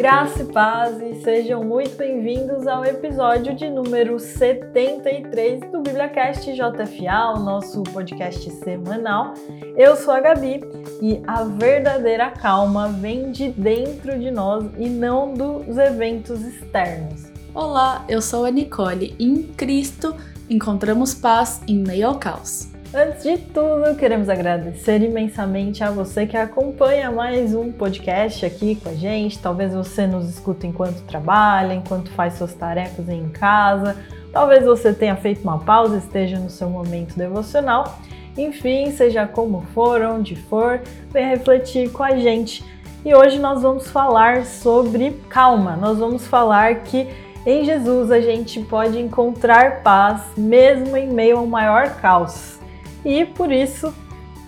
Graça e paz e sejam muito bem-vindos ao episódio de número 73 do BibliaCast JFA, o nosso podcast semanal. Eu sou a Gabi e a verdadeira calma vem de dentro de nós e não dos eventos externos. Olá, eu sou a Nicole e em Cristo encontramos paz em meio ao caos. Antes de tudo, queremos agradecer imensamente a você que acompanha mais um podcast aqui com a gente. Talvez você nos escuta enquanto trabalha, enquanto faz suas tarefas em casa. Talvez você tenha feito uma pausa, esteja no seu momento devocional. Enfim, seja como for, onde for, venha refletir com a gente. E hoje nós vamos falar sobre calma. Nós vamos falar que em Jesus a gente pode encontrar paz mesmo em meio ao maior caos. E por isso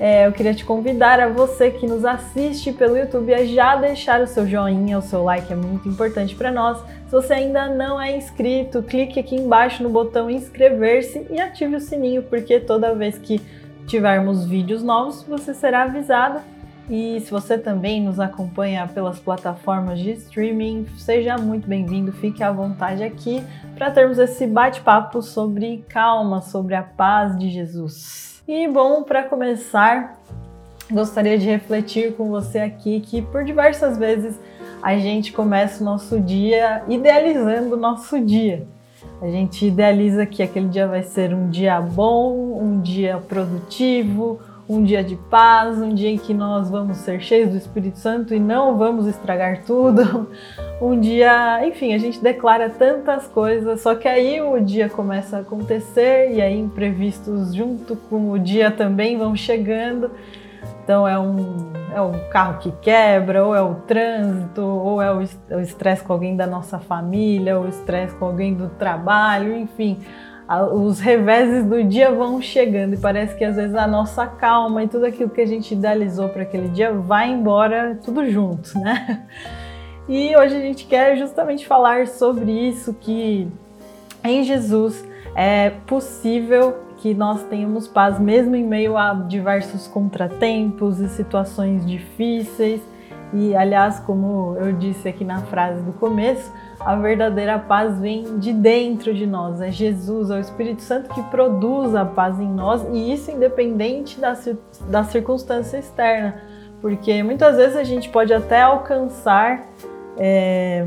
é, eu queria te convidar a você que nos assiste pelo YouTube a já deixar o seu joinha, o seu like é muito importante para nós. Se você ainda não é inscrito, clique aqui embaixo no botão inscrever-se e ative o sininho, porque toda vez que tivermos vídeos novos, você será avisado. E se você também nos acompanha pelas plataformas de streaming, seja muito bem-vindo, fique à vontade aqui para termos esse bate-papo sobre calma, sobre a paz de Jesus. E bom, para começar, gostaria de refletir com você aqui que por diversas vezes a gente começa o nosso dia idealizando o nosso dia. A gente idealiza que aquele dia vai ser um dia bom, um dia produtivo, um dia de paz, um dia em que nós vamos ser cheios do Espírito Santo e não vamos estragar tudo. Um dia, enfim, a gente declara tantas coisas, só que aí o dia começa a acontecer e aí imprevistos junto com o dia também vão chegando. Então é um, é um carro que quebra, ou é o trânsito, ou é o estresse com alguém da nossa família, ou o estresse com alguém do trabalho, enfim os reveses do dia vão chegando e parece que às vezes a nossa calma e tudo aquilo que a gente idealizou para aquele dia vai embora tudo junto, né? E hoje a gente quer justamente falar sobre isso que em Jesus é possível que nós tenhamos paz mesmo em meio a diversos contratempos e situações difíceis. E aliás, como eu disse aqui na frase do começo, a verdadeira paz vem de dentro de nós. É Jesus, é o Espírito Santo que produz a paz em nós e isso independente da, da circunstância externa. Porque muitas vezes a gente pode até alcançar. É,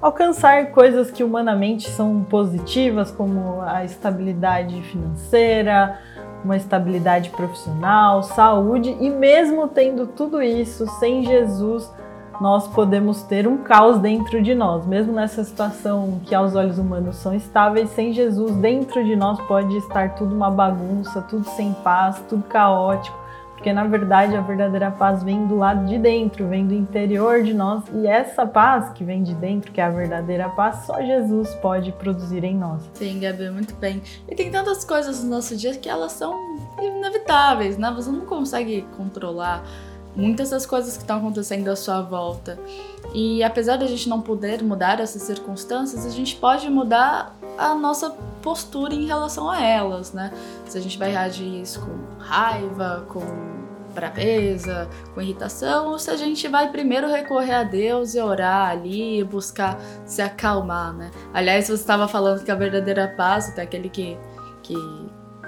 alcançar coisas que humanamente são positivas, como a estabilidade financeira, uma estabilidade profissional, saúde, e mesmo tendo tudo isso sem Jesus, nós podemos ter um caos dentro de nós. Mesmo nessa situação que aos olhos humanos são estáveis, sem Jesus dentro de nós pode estar tudo uma bagunça, tudo sem paz, tudo caótico. Porque na verdade a verdadeira paz vem do lado de dentro, vem do interior de nós, e essa paz que vem de dentro, que é a verdadeira paz, só Jesus pode produzir em nós. Sim, Gabi, muito bem. E tem tantas coisas no nosso dia que elas são inevitáveis, né? Você não consegue controlar muitas das coisas que estão acontecendo à sua volta. E apesar de a gente não poder mudar essas circunstâncias, a gente pode mudar a nossa postura em relação a elas, né? Se a gente vai reagir isso com raiva, com braveza, com irritação, ou se a gente vai primeiro recorrer a Deus e orar ali, buscar se acalmar, né? Aliás, você estava falando que a verdadeira paz é aquele que, que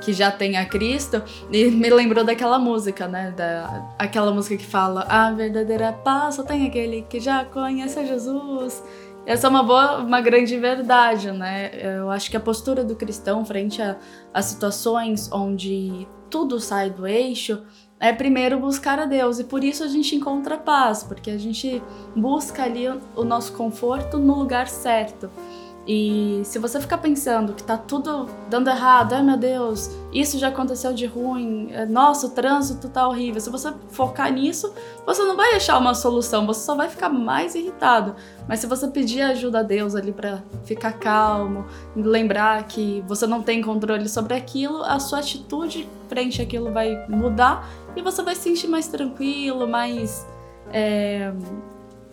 que já tem a Cristo, e me lembrou daquela música, né? Da, aquela música que fala: A verdadeira paz só tem aquele que já conhece a Jesus. Essa é uma boa, uma grande verdade, né? Eu acho que a postura do cristão frente a, a situações onde tudo sai do eixo é primeiro buscar a Deus e por isso a gente encontra paz, porque a gente busca ali o nosso conforto no lugar certo. E se você ficar pensando que tá tudo dando errado, ai meu Deus, isso já aconteceu de ruim, é, nossa, o trânsito tá horrível. Se você focar nisso, você não vai achar uma solução, você só vai ficar mais irritado. Mas se você pedir ajuda a Deus ali para ficar calmo, lembrar que você não tem controle sobre aquilo, a sua atitude frente àquilo vai mudar e você vai se sentir mais tranquilo, mais. É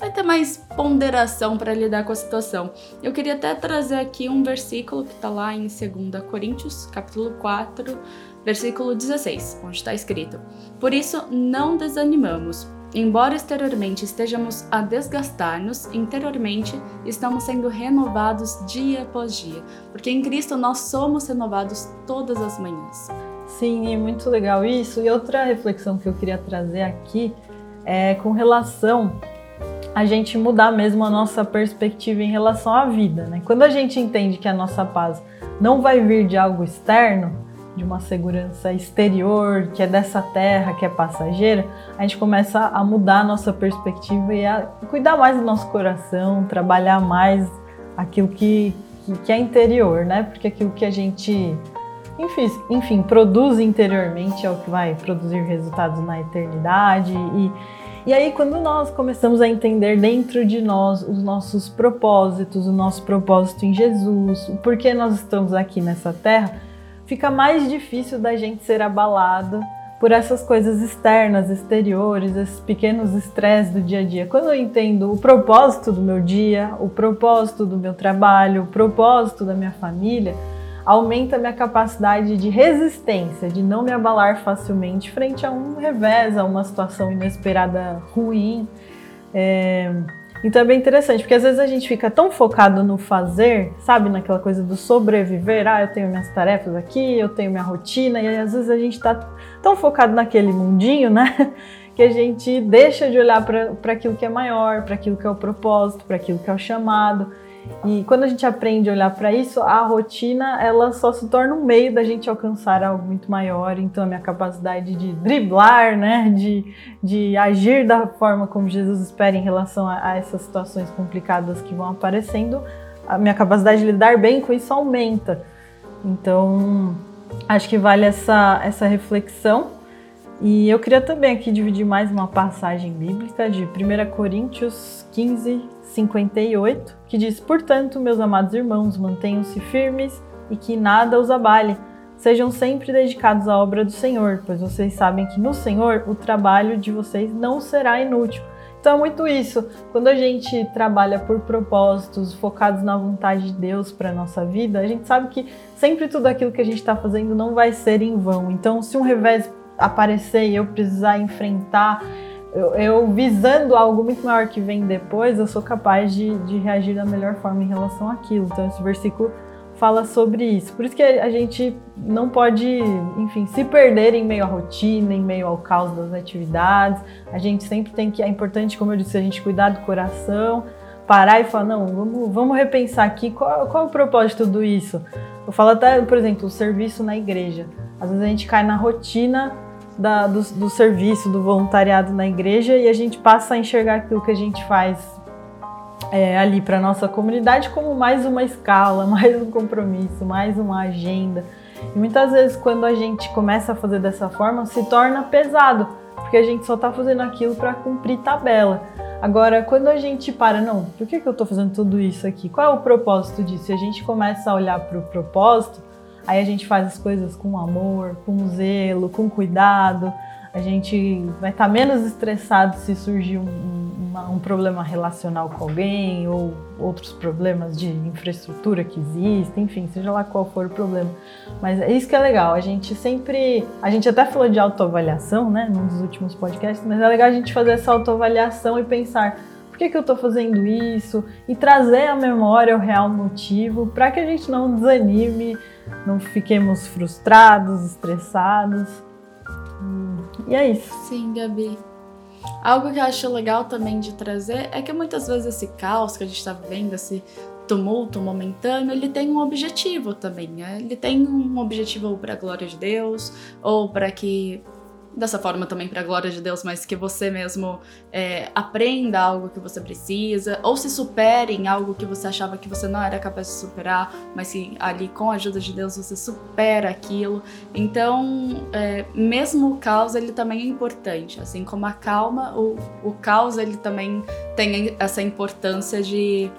vai ter mais ponderação para lidar com a situação. Eu queria até trazer aqui um versículo que está lá em 2 Coríntios, capítulo 4, versículo 16, onde está escrito: Por isso não desanimamos. embora exteriormente estejamos a desgastar-nos, interiormente estamos sendo renovados dia após dia, porque em Cristo nós somos renovados todas as manhãs. Sim, é muito legal isso. E outra reflexão que eu queria trazer aqui é com relação a gente mudar mesmo a nossa perspectiva em relação à vida, né? Quando a gente entende que a nossa paz não vai vir de algo externo, de uma segurança exterior, que é dessa terra, que é passageira, a gente começa a mudar a nossa perspectiva e a cuidar mais do nosso coração, trabalhar mais aquilo que, que, é interior, né? Porque aquilo que a gente, enfim, enfim, produz interiormente é o que vai produzir resultados na eternidade e e aí, quando nós começamos a entender dentro de nós os nossos propósitos, o nosso propósito em Jesus, o porquê nós estamos aqui nessa terra, fica mais difícil da gente ser abalado por essas coisas externas, exteriores, esses pequenos estresses do dia a dia. Quando eu entendo o propósito do meu dia, o propósito do meu trabalho, o propósito da minha família, aumenta minha capacidade de resistência, de não me abalar facilmente frente a um revés, a uma situação inesperada ruim. É... Então é bem interessante, porque às vezes a gente fica tão focado no fazer, sabe, naquela coisa do sobreviver. Ah, eu tenho minhas tarefas aqui, eu tenho minha rotina, e às vezes a gente está tão focado naquele mundinho, né? Que a gente deixa de olhar para aquilo que é maior, para aquilo que é o propósito, para aquilo que é o chamado. E quando a gente aprende a olhar para isso, a rotina ela só se torna um meio da gente alcançar algo muito maior. Então a minha capacidade de driblar, né, de, de agir da forma como Jesus espera em relação a, a essas situações complicadas que vão aparecendo, a minha capacidade de lidar bem com isso aumenta. Então acho que vale essa, essa reflexão. E eu queria também aqui dividir mais uma passagem bíblica de 1 Coríntios 15, 58, que diz: Portanto, meus amados irmãos, mantenham-se firmes e que nada os abale. Sejam sempre dedicados à obra do Senhor, pois vocês sabem que no Senhor o trabalho de vocês não será inútil. Então é muito isso. Quando a gente trabalha por propósitos, focados na vontade de Deus para nossa vida, a gente sabe que sempre tudo aquilo que a gente está fazendo não vai ser em vão. Então, se um revés aparecer e eu precisar enfrentar eu, eu, visando algo muito maior que vem depois, eu sou capaz de, de reagir da melhor forma em relação àquilo. Então, esse versículo fala sobre isso. Por isso que a gente não pode, enfim, se perder em meio à rotina, em meio ao caos das atividades. A gente sempre tem que, é importante, como eu disse, a gente cuidar do coração, parar e falar, não, vamos, vamos repensar aqui qual, qual é o propósito de tudo isso. Eu falo até, por exemplo, o serviço na igreja. Às vezes a gente cai na rotina da, do, do serviço, do voluntariado na igreja e a gente passa a enxergar aquilo que a gente faz é, ali para nossa comunidade como mais uma escala, mais um compromisso, mais uma agenda. E muitas vezes, quando a gente começa a fazer dessa forma, se torna pesado, porque a gente só está fazendo aquilo para cumprir tabela. Agora, quando a gente para, não, por que, que eu estou fazendo tudo isso aqui? Qual é o propósito disso? E a gente começa a olhar para o propósito, Aí a gente faz as coisas com amor, com zelo, com cuidado. A gente vai estar tá menos estressado se surgir um, uma, um, problema relacional com alguém ou outros problemas de infraestrutura que existem, enfim, seja lá qual for o problema. Mas é isso que é legal. A gente sempre. A gente até falou de autoavaliação, né, num dos últimos podcasts, mas é legal a gente fazer essa autoavaliação e pensar por que, que eu estou fazendo isso e trazer à memória o real motivo para que a gente não desanime, não fiquemos frustrados, estressados. E é isso. Sim, Gabi. Algo que eu acho legal também de trazer é que muitas vezes esse caos que a gente está vivendo, esse tumulto momentâneo, ele tem um objetivo também. Né? Ele tem um objetivo para a glória de Deus, ou para que dessa forma também para a glória de Deus, mas que você mesmo é, aprenda algo que você precisa, ou se supere em algo que você achava que você não era capaz de superar, mas que ali com a ajuda de Deus você supera aquilo. Então, é, mesmo o caos ele também é importante, assim como a calma, o, o caos ele também tem essa importância de,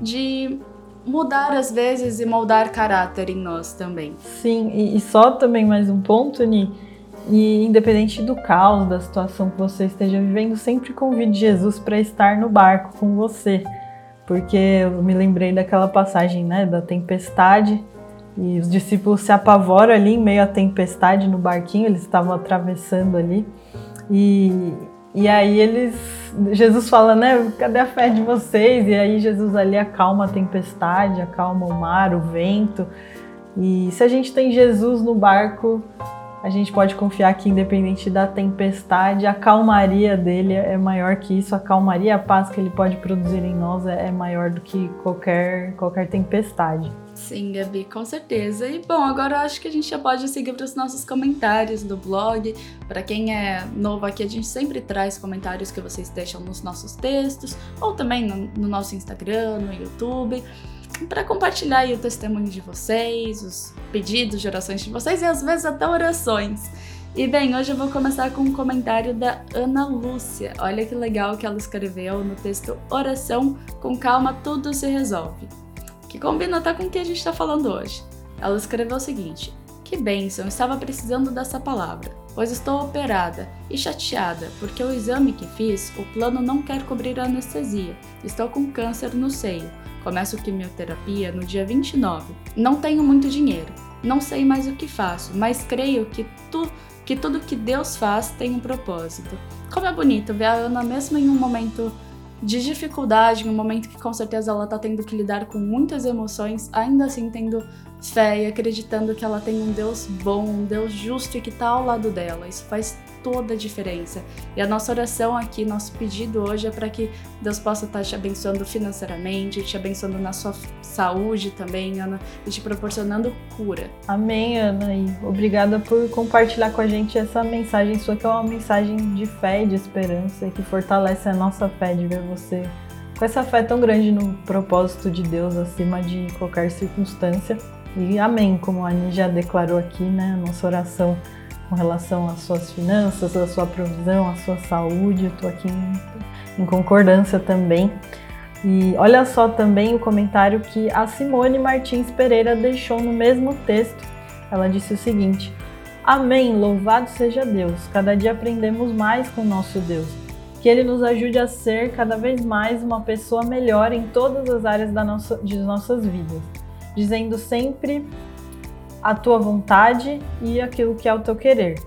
de mudar às vezes e moldar caráter em nós também. Sim, e, e só também mais um ponto, Ni e independente do caos, da situação que você esteja vivendo, sempre convide Jesus para estar no barco com você. Porque eu me lembrei daquela passagem, né, da tempestade, e os discípulos se apavoram ali em meio à tempestade no barquinho, eles estavam atravessando ali. E, E aí eles. Jesus fala, né? Cadê a fé de vocês? E aí Jesus ali acalma a tempestade, acalma o mar, o vento. E se a gente tem Jesus no barco, a gente pode confiar que, independente da tempestade, a calmaria dele é maior que isso, a calmaria, a paz que ele pode produzir em nós é, é maior do que qualquer, qualquer tempestade. Sim, Gabi, com certeza. E bom, agora acho que a gente já pode seguir para os nossos comentários do blog. Para quem é novo aqui, a gente sempre traz comentários que vocês deixam nos nossos textos, ou também no, no nosso Instagram, no YouTube para compartilhar aí o testemunho de vocês, os pedidos de orações de vocês e às vezes até orações. E bem, hoje eu vou começar com um comentário da Ana Lúcia. Olha que legal que ela escreveu no texto Oração com calma tudo se resolve. Que combina até com o que a gente está falando hoje. Ela escreveu o seguinte: Que bênção, estava precisando dessa palavra, pois estou operada e chateada porque o exame que fiz, o plano não quer cobrir a anestesia. Estou com câncer no seio Começo quimioterapia no dia 29. Não tenho muito dinheiro. Não sei mais o que faço, mas creio que, tu, que tudo que Deus faz tem um propósito. Como é bonito ver a Ana mesmo em um momento de dificuldade, em um momento que com certeza ela tá tendo que lidar com muitas emoções, ainda assim tendo fé e acreditando que ela tem um Deus bom, um Deus justo e que tá ao lado dela. Isso faz toda a diferença. E a nossa oração aqui, nosso pedido hoje é para que Deus possa estar te abençoando financeiramente, te abençoando na sua saúde também, Ana, e te proporcionando cura. Amém, Ana, e obrigada por compartilhar com a gente essa mensagem sua, que é uma mensagem de fé e de esperança, e que fortalece a nossa fé de ver você com essa fé tão grande no propósito de Deus acima de qualquer circunstância. E amém, como a Ani já declarou aqui, né? Nossa oração com relação às suas finanças, à sua provisão, à sua saúde. Eu estou aqui em, em concordância também. E olha só também o comentário que a Simone Martins Pereira deixou no mesmo texto. Ela disse o seguinte: Amém, louvado seja Deus. Cada dia aprendemos mais com nosso Deus. Que Ele nos ajude a ser cada vez mais uma pessoa melhor em todas as áreas da nossa, de nossas vidas, dizendo sempre a tua vontade e aquilo que é o teu querer.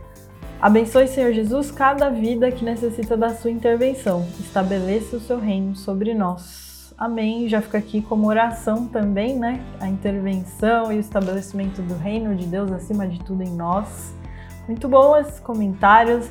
Abençoe, Senhor Jesus, cada vida que necessita da sua intervenção. Estabeleça o seu reino sobre nós. Amém. Já fica aqui como oração também, né? A intervenção e o estabelecimento do reino de Deus acima de tudo em nós. Muito bom esses comentários.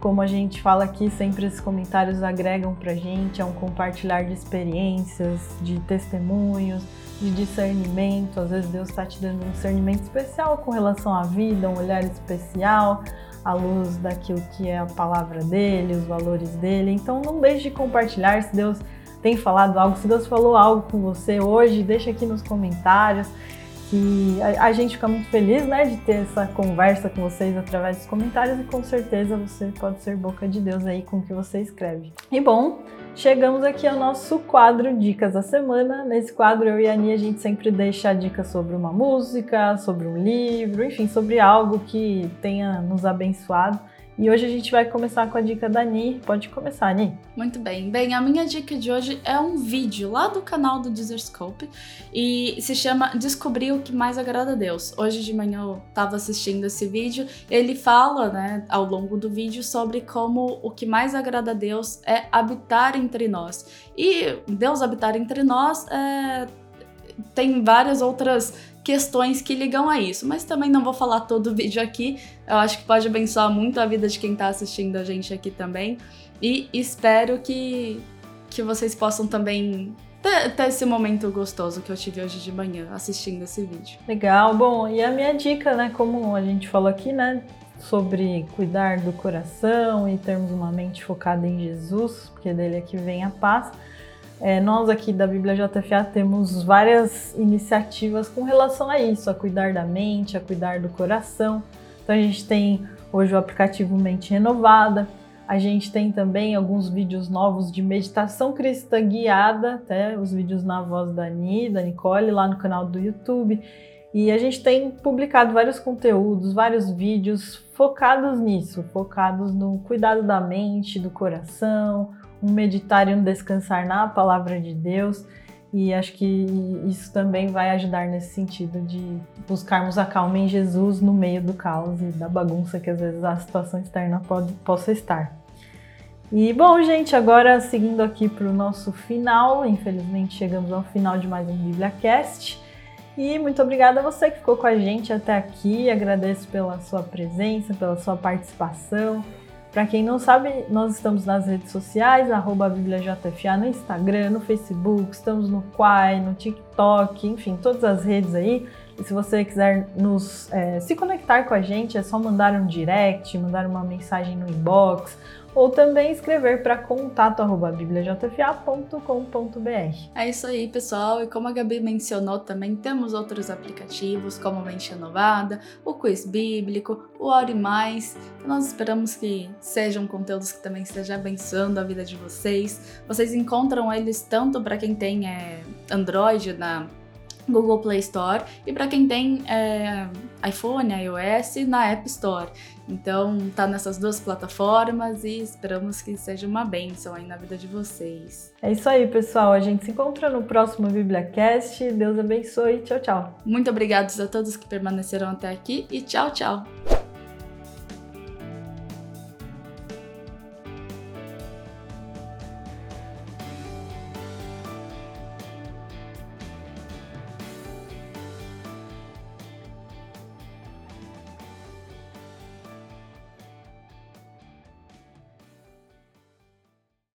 Como a gente fala aqui, sempre esses comentários agregam pra gente, é um compartilhar de experiências, de testemunhos, de discernimento. Às vezes Deus está te dando um discernimento especial com relação à vida, um olhar especial à luz daquilo que é a palavra dele, os valores dele. Então não deixe de compartilhar se Deus tem falado algo, se Deus falou algo com você hoje, deixa aqui nos comentários. Que a, a gente fica muito feliz, né, de ter essa conversa com vocês através dos comentários e com certeza você pode ser boca de Deus aí com o que você escreve. E bom, chegamos aqui ao nosso quadro Dicas da Semana. Nesse quadro, eu e a Ani, a gente sempre deixa dicas sobre uma música, sobre um livro, enfim, sobre algo que tenha nos abençoado. E hoje a gente vai começar com a dica da Ni. Pode começar, Ni. Muito bem. Bem, a minha dica de hoje é um vídeo lá do canal do Deezerscope e se chama Descobrir o que mais agrada a Deus. Hoje de manhã eu estava assistindo esse vídeo. Ele fala, né, ao longo do vídeo sobre como o que mais agrada a Deus é habitar entre nós. E Deus habitar entre nós é tem várias outras questões que ligam a isso, mas também não vou falar todo o vídeo aqui. Eu acho que pode abençoar muito a vida de quem está assistindo a gente aqui também. E espero que, que vocês possam também ter, ter, esse momento gostoso que eu tive hoje de manhã assistindo esse vídeo. Legal, bom, e a minha dica, né, como a gente falou aqui, né, sobre cuidar do coração e termos uma mente focada em Jesus, porque dele é que vem a paz. É, nós aqui da Bíblia JFA temos várias iniciativas com relação a isso, a cuidar da mente, a cuidar do coração. Então a gente tem hoje o aplicativo Mente Renovada, a gente tem também alguns vídeos novos de meditação cristã guiada, até os vídeos na voz da Ani, da Nicole, lá no canal do YouTube. E a gente tem publicado vários conteúdos, vários vídeos focados nisso, focados no cuidado da mente, do coração, um meditar e um descansar na palavra de Deus. E acho que isso também vai ajudar nesse sentido de buscarmos a calma em Jesus no meio do caos e da bagunça que às vezes a situação externa pode, possa estar. E bom, gente, agora seguindo aqui para o nosso final, infelizmente chegamos ao final de mais um BíbliaCast. E muito obrigada a você que ficou com a gente até aqui. Agradeço pela sua presença, pela sua participação. Para quem não sabe, nós estamos nas redes sociais, arroba BíbliaJFA no Instagram, no Facebook, estamos no Quai, no TikTok, enfim, todas as redes aí. E se você quiser nos é, se conectar com a gente, é só mandar um direct, mandar uma mensagem no inbox ou também escrever para contato@bibliajfa.com.br. É isso aí, pessoal. E como a Gabi mencionou, também temos outros aplicativos, como Mente Renovada, o Quiz Bíblico, o Ore Mais. Nós esperamos que sejam conteúdos que também estejam abençoando a vida de vocês. Vocês encontram eles tanto para quem tem é, Android na Google Play Store e para quem tem é, iPhone, iOS, na App Store. Então tá nessas duas plataformas e esperamos que seja uma bênção aí na vida de vocês. É isso aí, pessoal. A gente se encontra no próximo BibliaCast. Deus abençoe. Tchau, tchau. Muito obrigados a todos que permaneceram até aqui e tchau, tchau.